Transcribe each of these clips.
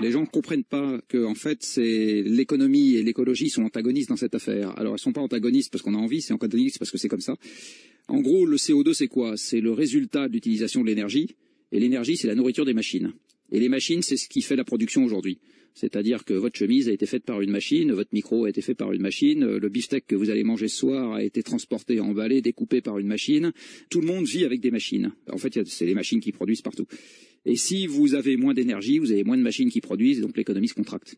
Les gens ne comprennent pas que en fait c'est l'économie et l'écologie sont antagonistes dans cette affaire. Alors elles sont pas antagonistes parce qu'on a envie, c'est antagonistes parce que c'est comme ça. En gros, le CO2 c'est quoi? C'est le résultat de l'utilisation de l'énergie et l'énergie c'est la nourriture des machines. Et les machines c'est ce qui fait la production aujourd'hui. C'est-à-dire que votre chemise a été faite par une machine, votre micro a été fait par une machine, le beefsteak que vous allez manger ce soir a été transporté, emballé, découpé par une machine. Tout le monde vit avec des machines. En fait, c'est les machines qui produisent partout. Et si vous avez moins d'énergie, vous avez moins de machines qui produisent, et donc l'économie se contracte.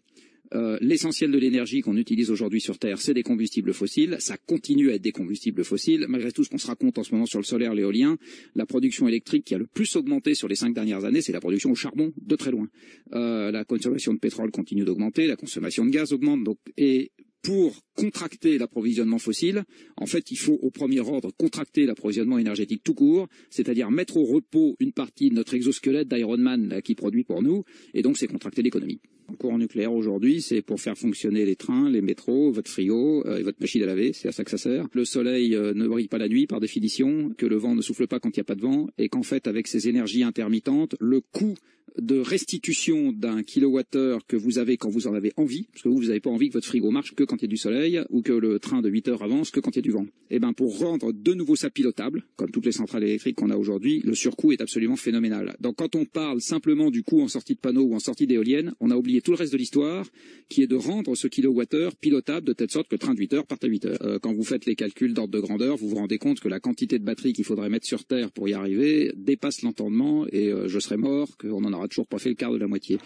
Euh, l'essentiel de l'énergie qu'on utilise aujourd'hui sur Terre, c'est des combustibles fossiles. Ça continue à être des combustibles fossiles. Malgré tout ce qu'on se raconte en ce moment sur le solaire, l'éolien, la production électrique qui a le plus augmenté sur les cinq dernières années, c'est la production au charbon, de très loin. Euh, la consommation de pétrole continue d'augmenter, la consommation de gaz augmente. Donc, et pour contracter l'approvisionnement fossile, en fait, il faut au premier ordre contracter l'approvisionnement énergétique tout court, c'est-à-dire mettre au repos une partie de notre exosquelette d'Ironman qui produit pour nous, et donc c'est contracter l'économie. Le courant nucléaire aujourd'hui, c'est pour faire fonctionner les trains, les métros, votre frigo euh, et votre machine à laver, c'est à ça que ça sert. Le soleil euh, ne brille pas la nuit par définition, que le vent ne souffle pas quand il n'y a pas de vent, et qu'en fait, avec ces énergies intermittentes, le coût de restitution d'un kilowattheure que vous avez quand vous en avez envie, parce que vous, vous n'avez pas envie que votre frigo marche que quand il y a du soleil, ou que le train de 8 heures avance que quand il y a du vent. Et eh ben, pour rendre de nouveau ça pilotable, comme toutes les centrales électriques qu'on a aujourd'hui, le surcoût est absolument phénoménal. Donc quand on parle simplement du coût en sortie de panneau ou en sortie d'éolienne, on a oublié tout le reste de l'histoire, qui est de rendre ce kilowattheure pilotable de telle sorte que le train de 8 heures parte à 8 heures. Euh, quand vous faites les calculs d'ordre de grandeur, vous vous rendez compte que la quantité de batterie qu'il faudrait mettre sur Terre pour y arriver dépasse l'entendement et euh, je serais mort qu'on en aura toujours pas fait le quart de la moitié.